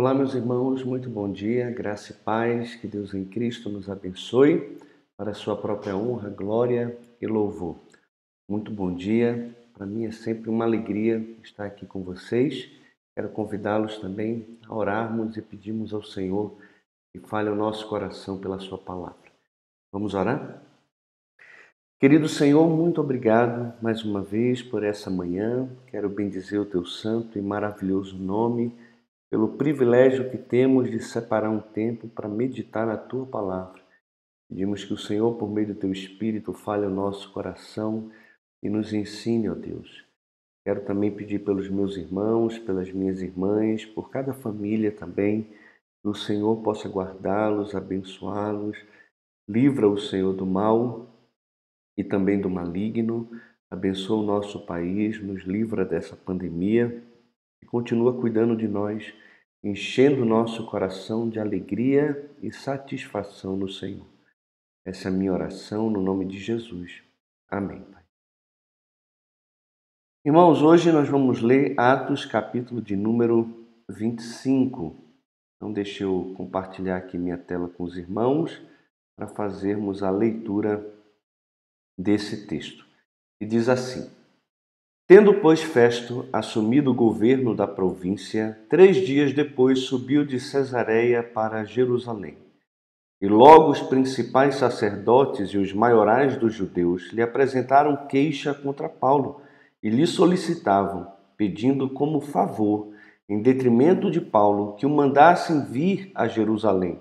Olá, meus irmãos, muito bom dia, graça e paz, que Deus em Cristo nos abençoe para a sua própria honra, glória e louvor. Muito bom dia, para mim é sempre uma alegria estar aqui com vocês. Quero convidá-los também a orarmos e pedirmos ao Senhor que fale o nosso coração pela sua palavra. Vamos orar? Querido Senhor, muito obrigado mais uma vez por essa manhã. Quero bendizer o teu santo e maravilhoso nome, pelo privilégio que temos de separar um tempo para meditar na tua palavra. Pedimos que o Senhor, por meio do teu Espírito, fale o nosso coração e nos ensine, ó Deus. Quero também pedir pelos meus irmãos, pelas minhas irmãs, por cada família também, que o Senhor possa guardá-los, abençoá-los. Livra o Senhor do mal e também do maligno. Abençoa o nosso país, nos livra dessa pandemia e continua cuidando de nós, enchendo nosso coração de alegria e satisfação no Senhor. Essa é a minha oração no nome de Jesus. Amém. Pai. Irmãos, hoje nós vamos ler Atos, capítulo de número 25. Então, deixa eu compartilhar aqui minha tela com os irmãos para fazermos a leitura desse texto. E diz assim: Tendo, pois, Festo assumido o governo da província, três dias depois subiu de Cesareia para Jerusalém. E logo os principais sacerdotes e os maiorais dos judeus lhe apresentaram queixa contra Paulo e lhe solicitavam, pedindo como favor, em detrimento de Paulo, que o mandassem vir a Jerusalém,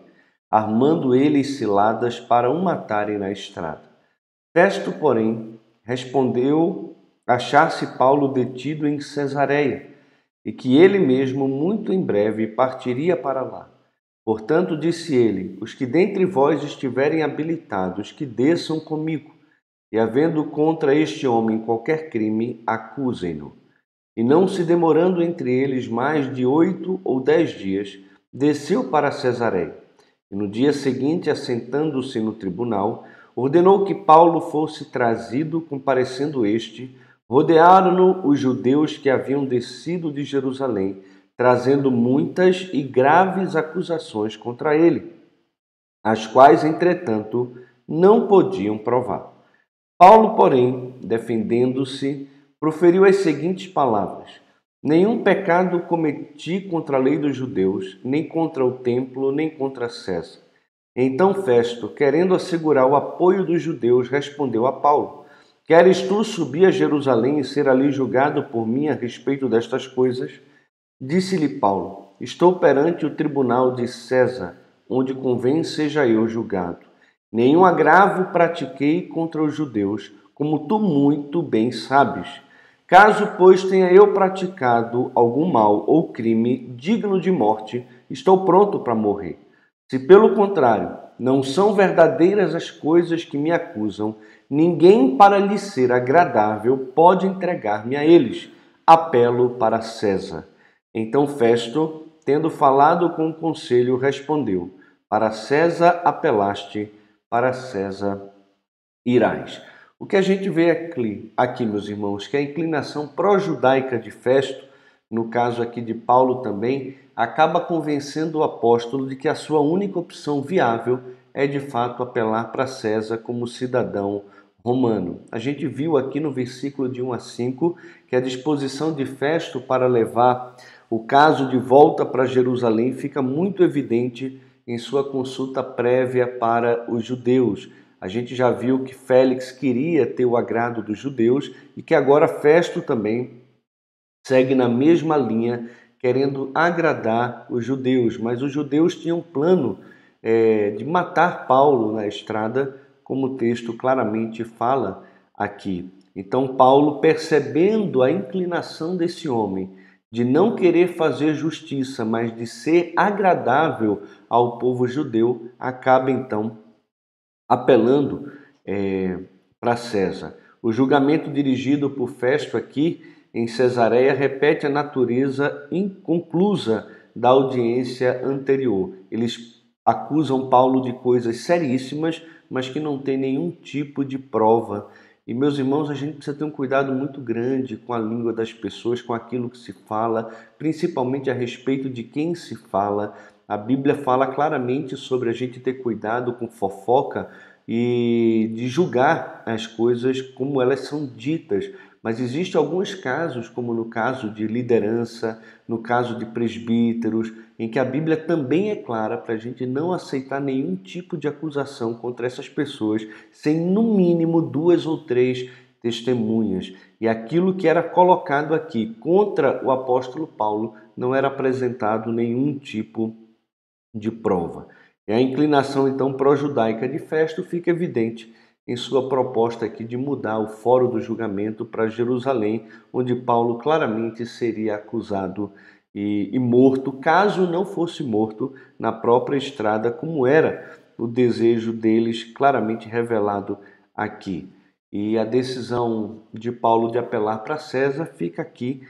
armando eles ciladas para o matarem na estrada. Festo, porém, respondeu achar-se Paulo detido em Cesareia e que ele mesmo muito em breve partiria para lá. Portanto, disse ele: Os que dentre vós estiverem habilitados, que desçam comigo, e havendo contra este homem qualquer crime, acusem-no. E não se demorando entre eles mais de oito ou dez dias, desceu para Cesareia. E no dia seguinte, assentando-se no tribunal, ordenou que Paulo fosse trazido, comparecendo este, rodearam-no os judeus que haviam descido de Jerusalém, trazendo muitas e graves acusações contra ele, as quais, entretanto, não podiam provar. Paulo, porém, defendendo-se, proferiu as seguintes palavras: Nenhum pecado cometi contra a lei dos judeus, nem contra o templo, nem contra César. Então Festo, querendo assegurar o apoio dos judeus, respondeu a Paulo: Queres tu subir a Jerusalém e ser ali julgado por mim a respeito destas coisas? Disse-lhe Paulo: Estou perante o tribunal de César, onde convém seja eu julgado. Nenhum agravo pratiquei contra os judeus, como tu muito bem sabes. Caso, pois, tenha eu praticado algum mal ou crime digno de morte, estou pronto para morrer. Se, pelo contrário, não são verdadeiras as coisas que me acusam, ninguém para lhe ser agradável pode entregar-me a eles. Apelo para César. Então Festo, tendo falado com o conselho, respondeu: Para César apelaste, para César irás. O que a gente vê aqui, aqui meus irmãos, que a inclinação pró-judaica de Festo, no caso aqui de Paulo também, acaba convencendo o apóstolo de que a sua única opção viável é de fato apelar para César como cidadão romano. A gente viu aqui no versículo de 1 a 5 que a disposição de Festo para levar o caso de volta para Jerusalém fica muito evidente em sua consulta prévia para os judeus. A gente já viu que Félix queria ter o agrado dos judeus e que agora Festo também segue na mesma linha querendo agradar os judeus, mas os judeus tinham plano é, de matar Paulo na estrada, como o texto claramente fala aqui. Então, Paulo, percebendo a inclinação desse homem de não querer fazer justiça, mas de ser agradável ao povo judeu, acaba então apelando é, para César. O julgamento dirigido por Festo aqui em Cesareia repete a natureza inconclusa da audiência anterior. Eles acusam Paulo de coisas seríssimas, mas que não tem nenhum tipo de prova. E meus irmãos, a gente precisa ter um cuidado muito grande com a língua das pessoas, com aquilo que se fala, principalmente a respeito de quem se fala. A Bíblia fala claramente sobre a gente ter cuidado com fofoca e de julgar as coisas como elas são ditas, mas existem alguns casos, como no caso de liderança, no caso de presbíteros, em que a Bíblia também é clara para a gente não aceitar nenhum tipo de acusação contra essas pessoas sem, no mínimo, duas ou três testemunhas. E aquilo que era colocado aqui contra o apóstolo Paulo não era apresentado nenhum tipo de prova. E a inclinação então pró-judaica de Festo fica evidente em sua proposta aqui de mudar o fórum do julgamento para Jerusalém, onde Paulo claramente seria acusado e, e, morto, caso não fosse morto na própria estrada, como era o desejo deles claramente revelado aqui. E a decisão de Paulo de apelar para César fica aqui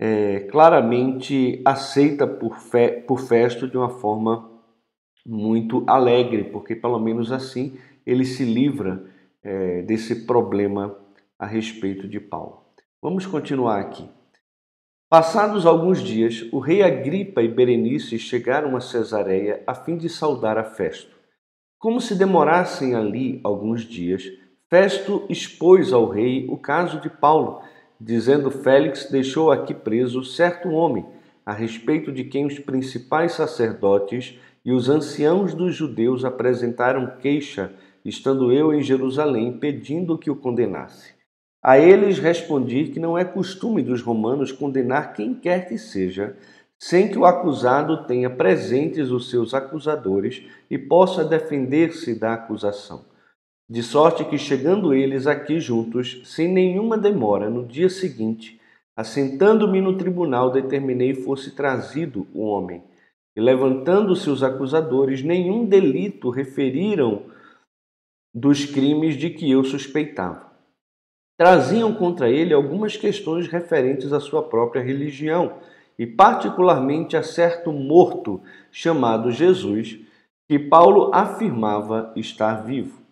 é, claramente aceita por, fe, por Festo de uma forma muito alegre, porque pelo menos assim ele se livra é, desse problema a respeito de Paulo. Vamos continuar aqui. Passados alguns dias, o rei Agripa e Berenice chegaram a Cesareia a fim de saudar a Festo. Como se demorassem ali alguns dias, Festo expôs ao rei o caso de Paulo, dizendo Félix deixou aqui preso certo homem, a respeito de quem os principais sacerdotes e os anciãos dos judeus apresentaram queixa, estando eu em Jerusalém, pedindo que o condenasse. A eles respondi que não é costume dos romanos condenar quem quer que seja, sem que o acusado tenha presentes os seus acusadores e possa defender-se da acusação. De sorte que, chegando eles aqui juntos, sem nenhuma demora, no dia seguinte, assentando-me no tribunal, determinei fosse trazido o homem. E levantando-se os acusadores, nenhum delito referiram dos crimes de que eu suspeitava. Traziam contra ele algumas questões referentes à sua própria religião, e particularmente a certo morto chamado Jesus, que Paulo afirmava estar vivo.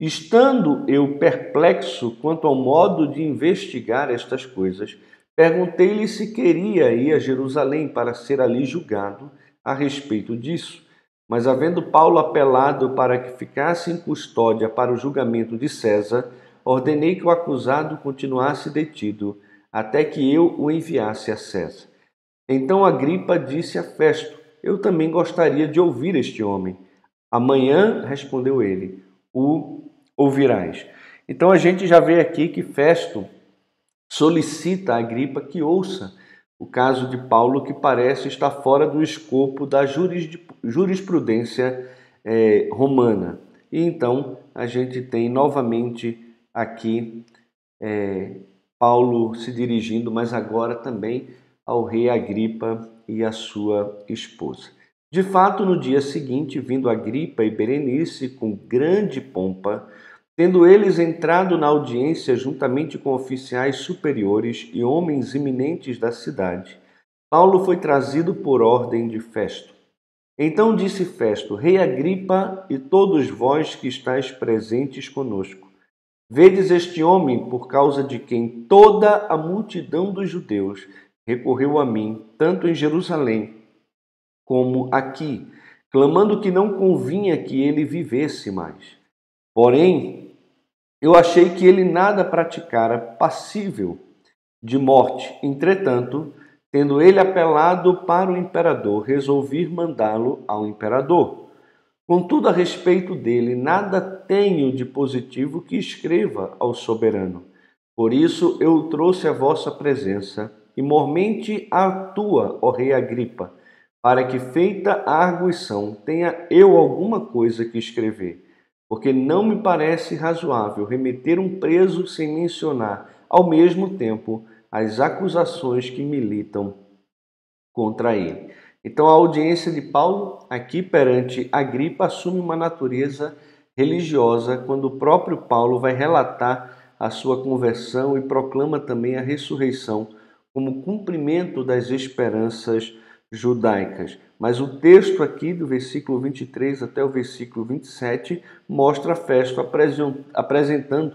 Estando eu perplexo quanto ao modo de investigar estas coisas, perguntei-lhe se queria ir a Jerusalém para ser ali julgado a respeito disso. Mas, havendo Paulo apelado para que ficasse em custódia para o julgamento de César, ordenei que o acusado continuasse detido até que eu o enviasse a César. Então Agripa disse a Festo: Eu também gostaria de ouvir este homem. Amanhã, respondeu ele, o ouvirás. Então a gente já vê aqui que Festo solicita a Agripa que ouça o caso de Paulo, que parece estar fora do escopo da jurisprudência é, romana. E então a gente tem novamente aqui é, Paulo se dirigindo, mas agora também ao rei Agripa e à sua esposa. De fato, no dia seguinte, vindo Agripa e Berenice com grande pompa, Tendo eles entrado na audiência juntamente com oficiais superiores e homens eminentes da cidade, Paulo foi trazido por ordem de Festo. Então disse Festo: Rei Agripa e todos vós que estáis presentes conosco, vedes este homem por causa de quem toda a multidão dos judeus recorreu a mim, tanto em Jerusalém como aqui, clamando que não convinha que ele vivesse mais. Porém, eu achei que ele nada praticara passível de morte. Entretanto, tendo ele apelado para o imperador, resolvi mandá-lo ao imperador. Contudo, a respeito dele, nada tenho de positivo que escreva ao soberano. Por isso eu o trouxe à vossa presença, e mormente a tua, ó rei Agripa, para que, feita a arguição, tenha eu alguma coisa que escrever porque não me parece razoável remeter um preso sem mencionar, ao mesmo tempo, as acusações que militam contra ele. Então, a audiência de Paulo, aqui perante Agripa, assume uma natureza religiosa quando o próprio Paulo vai relatar a sua conversão e proclama também a ressurreição como cumprimento das esperanças judaicas. Mas o texto aqui, do versículo 23 até o versículo 27, mostra Festo apresentando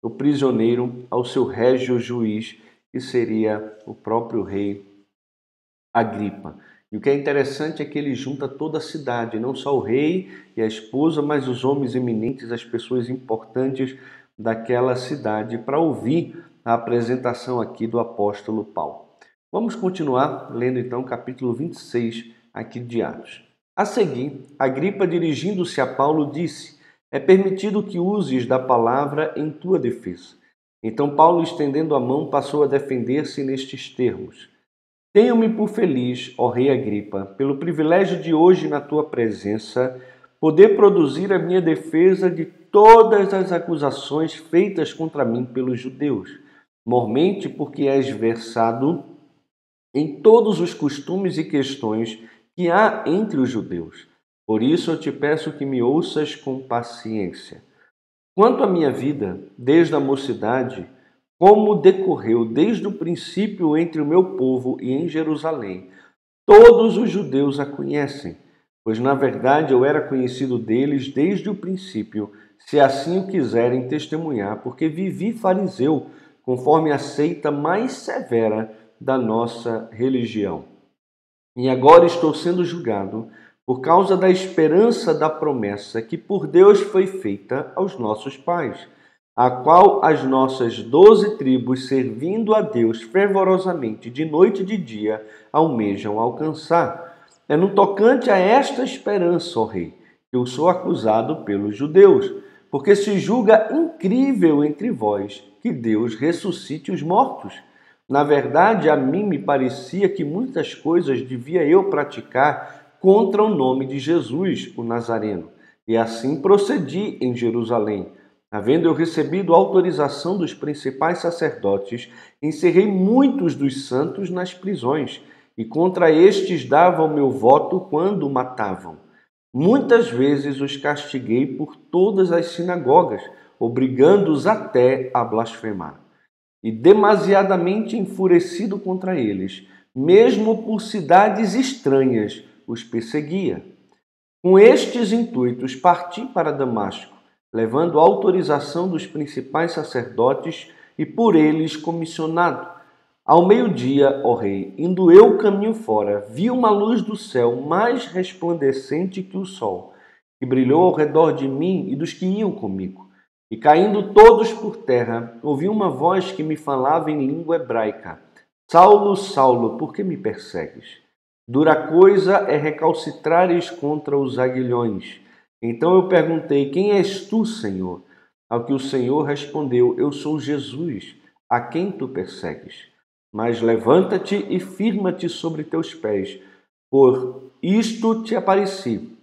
o prisioneiro ao seu régio juiz, que seria o próprio rei Agripa. E o que é interessante é que ele junta toda a cidade, não só o rei e a esposa, mas os homens eminentes, as pessoas importantes daquela cidade, para ouvir a apresentação aqui do apóstolo Paulo. Vamos continuar lendo então capítulo 26 aqui de Atos. A seguir, Agripa, dirigindo-se a Paulo, disse: É permitido que uses da palavra em tua defesa. Então Paulo, estendendo a mão, passou a defender-se nestes termos: Tenho-me por feliz, ó rei Agripa, pelo privilégio de hoje na tua presença poder produzir a minha defesa de todas as acusações feitas contra mim pelos judeus, mormente porque és versado em todos os costumes e questões que há entre os judeus. Por isso eu te peço que me ouças com paciência. Quanto à minha vida, desde a mocidade, como decorreu desde o princípio entre o meu povo e em Jerusalém, todos os judeus a conhecem, pois na verdade eu era conhecido deles desde o princípio, se assim o quiserem testemunhar, porque vivi fariseu, conforme a seita mais severa da nossa religião. E agora estou sendo julgado por causa da esperança da promessa que por Deus foi feita aos nossos pais, a qual as nossas doze tribos, servindo a Deus fervorosamente de noite e de dia, almejam alcançar. É no tocante a esta esperança, ó Rei, que eu sou acusado pelos judeus, porque se julga incrível entre vós que Deus ressuscite os mortos na verdade, a mim me parecia que muitas coisas devia eu praticar contra o nome de Jesus, o Nazareno. E assim procedi em Jerusalém. Havendo eu recebido autorização dos principais sacerdotes, encerrei muitos dos santos nas prisões, e contra estes dava o meu voto quando o matavam. Muitas vezes os castiguei por todas as sinagogas, obrigando-os até a blasfemar e demasiadamente enfurecido contra eles, mesmo por cidades estranhas, os perseguia. Com estes intuitos, parti para Damasco, levando autorização dos principais sacerdotes e por eles comissionado. Ao meio-dia, ó rei, indo eu caminho fora, vi uma luz do céu mais resplandecente que o sol, que brilhou ao redor de mim e dos que iam comigo. E caindo todos por terra, ouvi uma voz que me falava em língua hebraica: Saulo, Saulo, por que me persegues? Dura coisa é recalcitrares contra os aguilhões. Então eu perguntei: Quem és tu, Senhor? Ao que o Senhor respondeu: Eu sou Jesus, a quem tu persegues. Mas levanta-te e firma-te sobre teus pés, por isto te apareci.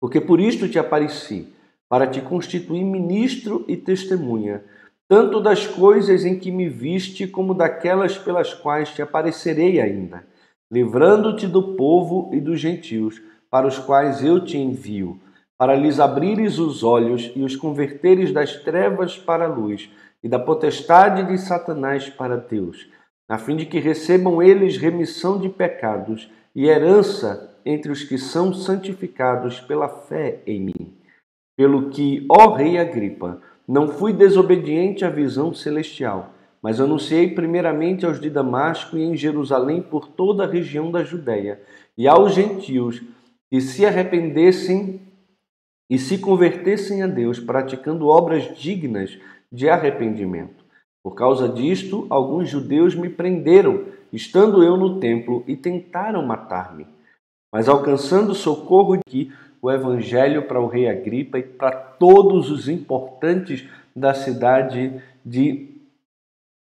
Porque por isto te apareci para te constituir ministro e testemunha, tanto das coisas em que me viste, como daquelas pelas quais te aparecerei ainda, livrando-te do povo e dos gentios, para os quais eu te envio, para lhes abrires os olhos e os converteres das trevas para a luz e da potestade de Satanás para Deus, a fim de que recebam eles remissão de pecados e herança entre os que são santificados pela fé em mim. Pelo que, ó Rei Agripa, não fui desobediente à visão celestial, mas anunciei primeiramente aos de Damasco e em Jerusalém por toda a região da Judéia e aos gentios que se arrependessem e se convertessem a Deus, praticando obras dignas de arrependimento. Por causa disto, alguns judeus me prenderam, estando eu no templo, e tentaram matar-me. Mas alcançando socorro de o evangelho para o rei Agripa e para todos os importantes da cidade de,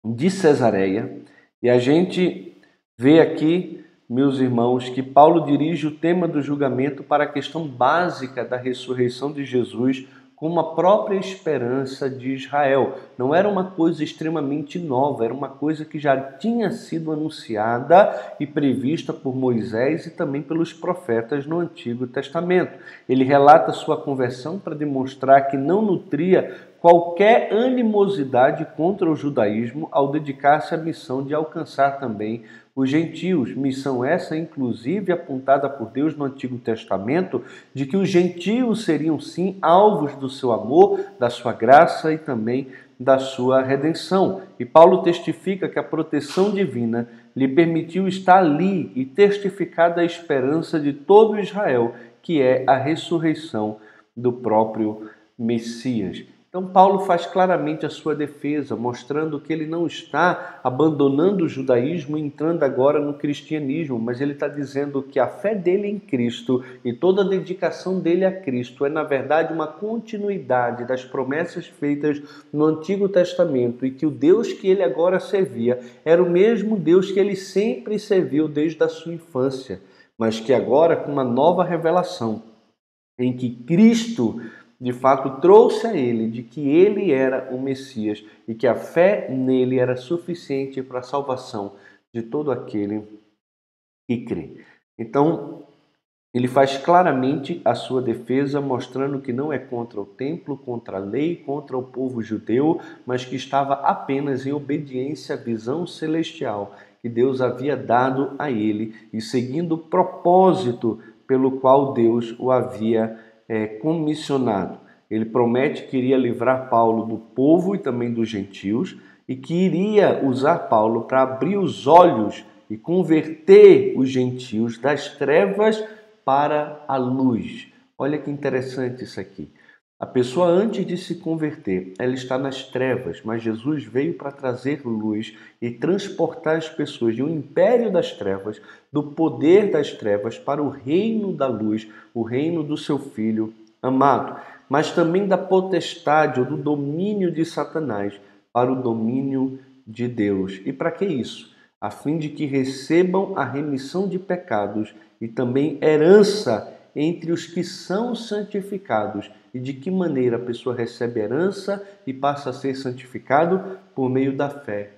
de Cesareia. E a gente vê aqui, meus irmãos, que Paulo dirige o tema do julgamento para a questão básica da ressurreição de Jesus como a própria esperança de Israel. Não era uma coisa extremamente nova, era uma coisa que já tinha sido anunciada e prevista por Moisés e também pelos profetas no Antigo Testamento. Ele relata sua conversão para demonstrar que não nutria qualquer animosidade contra o judaísmo ao dedicar-se à missão de alcançar também os gentios. Missão essa, inclusive, apontada por Deus no Antigo Testamento, de que os gentios seriam sim alvos do seu amor, da sua graça e também da sua redenção. E Paulo testifica que a proteção divina lhe permitiu estar ali e testificar da esperança de todo Israel, que é a ressurreição do próprio Messias. Então, Paulo faz claramente a sua defesa, mostrando que ele não está abandonando o judaísmo e entrando agora no cristianismo, mas ele está dizendo que a fé dele em Cristo e toda a dedicação dele a Cristo é, na verdade, uma continuidade das promessas feitas no Antigo Testamento e que o Deus que ele agora servia era o mesmo Deus que ele sempre serviu desde a sua infância, mas que agora, com uma nova revelação, em que Cristo de fato trouxe a ele de que ele era o Messias e que a fé nele era suficiente para a salvação de todo aquele que crê. Então, ele faz claramente a sua defesa, mostrando que não é contra o templo, contra a lei, contra o povo judeu, mas que estava apenas em obediência à visão celestial que Deus havia dado a ele e seguindo o propósito pelo qual Deus o havia é, comissionado. Ele promete que iria livrar Paulo do povo e também dos gentios e que iria usar Paulo para abrir os olhos e converter os gentios das trevas para a luz. Olha que interessante isso aqui. A pessoa, antes de se converter, ela está nas trevas, mas Jesus veio para trazer luz e transportar as pessoas de um império das trevas, do poder das trevas, para o reino da luz, o reino do seu Filho amado, mas também da potestade ou do domínio de Satanás para o domínio de Deus. E para que isso? A fim de que recebam a remissão de pecados e também herança entre os que são santificados. E de que maneira a pessoa recebe herança e passa a ser santificado? Por meio da fé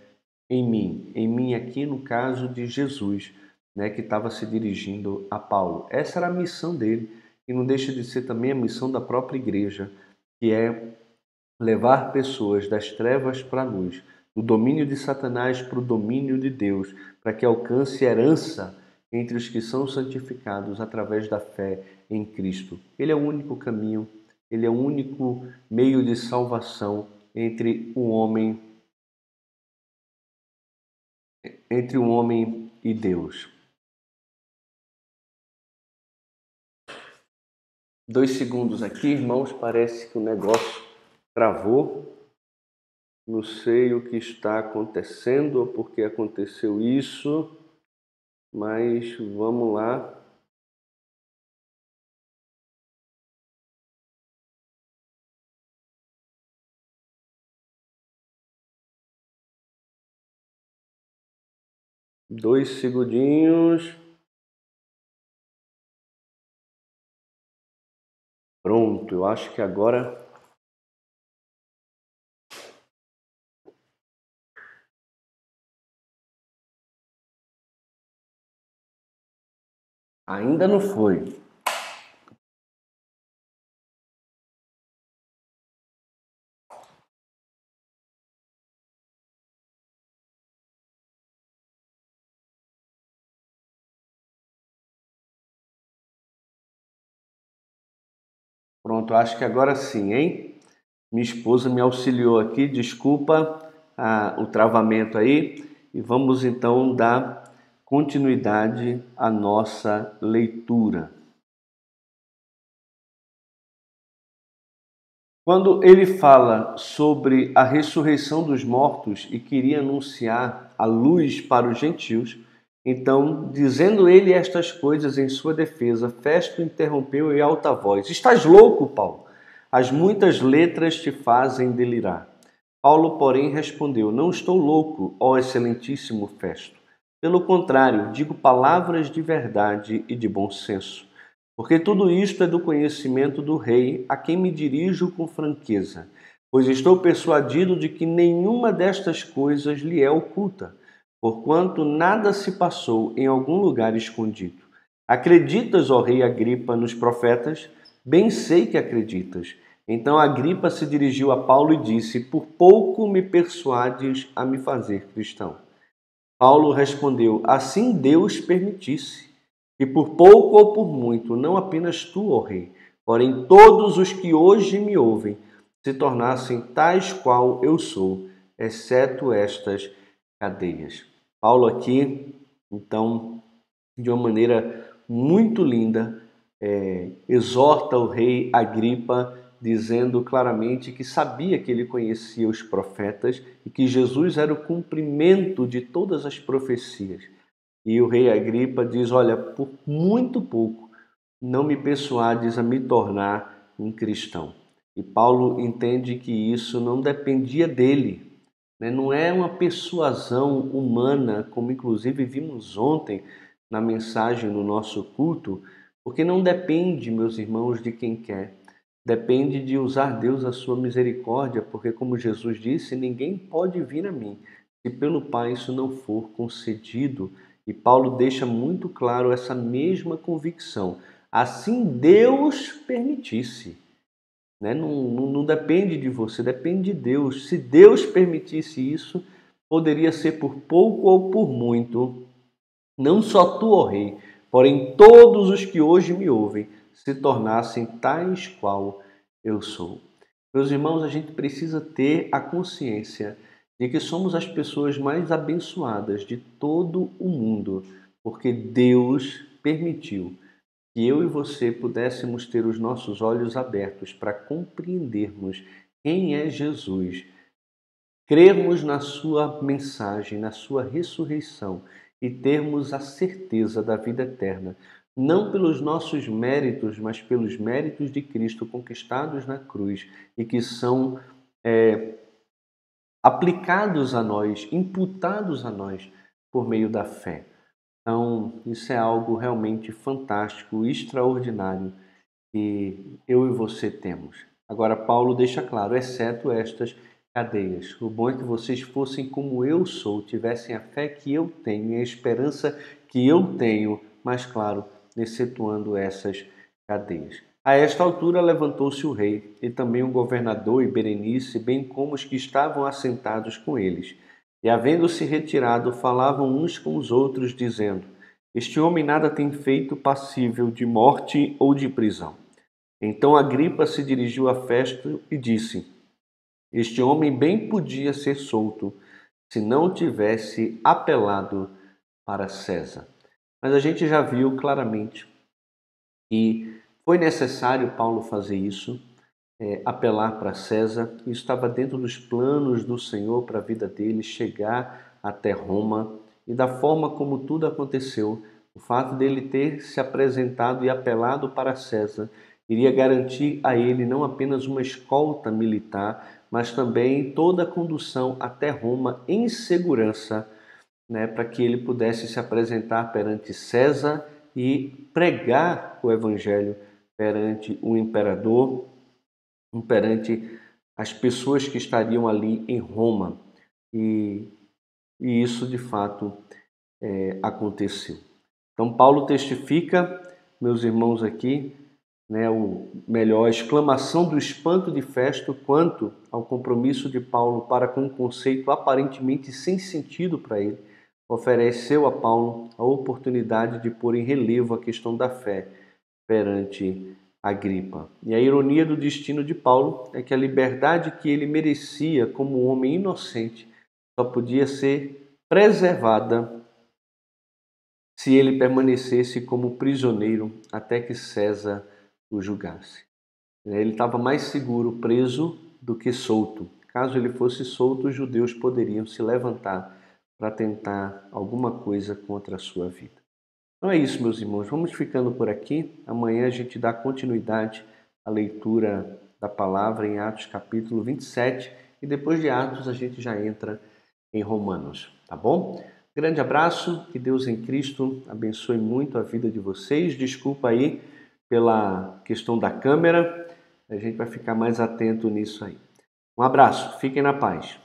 em mim. Em mim, aqui no caso de Jesus, né, que estava se dirigindo a Paulo. Essa era a missão dele. E não deixa de ser também a missão da própria igreja, que é levar pessoas das trevas para a luz, do domínio de Satanás para o domínio de Deus, para que alcance herança entre os que são santificados através da fé em Cristo. Ele é o único caminho, ele é o único meio de salvação entre o homem entre o homem e Deus. Dois segundos aqui, irmãos, parece que o negócio travou. Não sei o que está acontecendo ou por que aconteceu isso. Mas vamos lá. Dois segundinhos. Pronto, eu acho que agora Ainda não foi. Pronto, acho que agora sim, hein? Minha esposa me auxiliou aqui, desculpa ah, o travamento aí. E vamos então dar continuidade à nossa leitura. Quando ele fala sobre a ressurreição dos mortos e queria anunciar a luz para os gentios, então, dizendo ele estas coisas em sua defesa, Festo interrompeu em alta voz: Estás louco, Paulo? As muitas letras te fazem delirar. Paulo, porém, respondeu: Não estou louco, ó excelentíssimo Festo. Pelo contrário, digo palavras de verdade e de bom senso, porque tudo isto é do conhecimento do Rei, a quem me dirijo com franqueza, pois estou persuadido de que nenhuma destas coisas lhe é oculta, porquanto nada se passou em algum lugar escondido. Acreditas, ó Rei Agripa, nos profetas? Bem sei que acreditas. Então Agripa se dirigiu a Paulo e disse: Por pouco me persuades a me fazer cristão. Paulo respondeu: Assim Deus permitisse, e por pouco ou por muito, não apenas tu, ó Rei, porém todos os que hoje me ouvem, se tornassem tais qual eu sou, exceto estas cadeias. Paulo aqui, então, de uma maneira muito linda, é, exorta o rei Agripa, dizendo claramente que sabia que ele conhecia os profetas e que Jesus era o cumprimento de todas as profecias. E o rei Agripa diz: Olha, por muito pouco não me persuades a me tornar um cristão. E Paulo entende que isso não dependia dele, né? não é uma persuasão humana, como inclusive vimos ontem na mensagem no nosso culto, porque não depende, meus irmãos, de quem quer. Depende de usar Deus a sua misericórdia, porque, como Jesus disse, ninguém pode vir a mim se pelo Pai isso não for concedido. E Paulo deixa muito claro essa mesma convicção. Assim Deus permitisse. Né? Não, não, não depende de você, depende de Deus. Se Deus permitisse isso, poderia ser por pouco ou por muito. Não só tu, ó Rei, porém todos os que hoje me ouvem se tornassem tais qual eu sou. Meus irmãos, a gente precisa ter a consciência de que somos as pessoas mais abençoadas de todo o mundo, porque Deus permitiu que eu e você pudéssemos ter os nossos olhos abertos para compreendermos quem é Jesus, crermos na Sua mensagem, na Sua ressurreição e termos a certeza da vida eterna, não pelos nossos méritos, mas pelos méritos de Cristo conquistados na cruz e que são é, aplicados a nós, imputados a nós por meio da fé. Então, isso é algo realmente fantástico, extraordinário que eu e você temos. Agora, Paulo deixa claro, exceto estas cadeias. O bom é que vocês fossem como eu sou, tivessem a fé que eu tenho e a esperança que eu tenho, mas, claro, excetuando essas cadeias. A esta altura levantou-se o rei e também o governador e Berenice, bem como os que estavam assentados com eles. E, havendo-se retirado, falavam uns com os outros, dizendo: Este homem nada tem feito passível de morte ou de prisão. Então Agripa se dirigiu a Festo e disse: Este homem bem podia ser solto se não tivesse apelado para César. Mas a gente já viu claramente que foi necessário Paulo fazer isso é, apelar para César. Isso estava dentro dos planos do Senhor para a vida dele, chegar até Roma. E da forma como tudo aconteceu, o fato dele ter se apresentado e apelado para César iria garantir a ele não apenas uma escolta militar, mas também toda a condução até Roma em segurança, né, para que ele pudesse se apresentar perante César e pregar o evangelho perante o imperador perante as pessoas que estariam ali em Roma. E, e isso de fato é, aconteceu. Então, Paulo testifica, meus irmãos aqui, né, o melhor, a exclamação do espanto de Festo quanto ao compromisso de Paulo para com um conceito aparentemente sem sentido para ele, ofereceu a Paulo a oportunidade de pôr em relevo a questão da fé perante Agripa. E a ironia do destino de Paulo é que a liberdade que ele merecia como homem inocente só podia ser preservada se ele permanecesse como prisioneiro até que César o julgasse. Ele estava mais seguro preso do que solto. Caso ele fosse solto, os judeus poderiam se levantar para tentar alguma coisa contra a sua vida. Então é isso, meus irmãos. Vamos ficando por aqui. Amanhã a gente dá continuidade à leitura da palavra em Atos capítulo 27 e depois de Atos a gente já entra em Romanos, tá bom? Grande abraço, que Deus em Cristo abençoe muito a vida de vocês. Desculpa aí pela questão da câmera, a gente vai ficar mais atento nisso aí. Um abraço, fiquem na paz.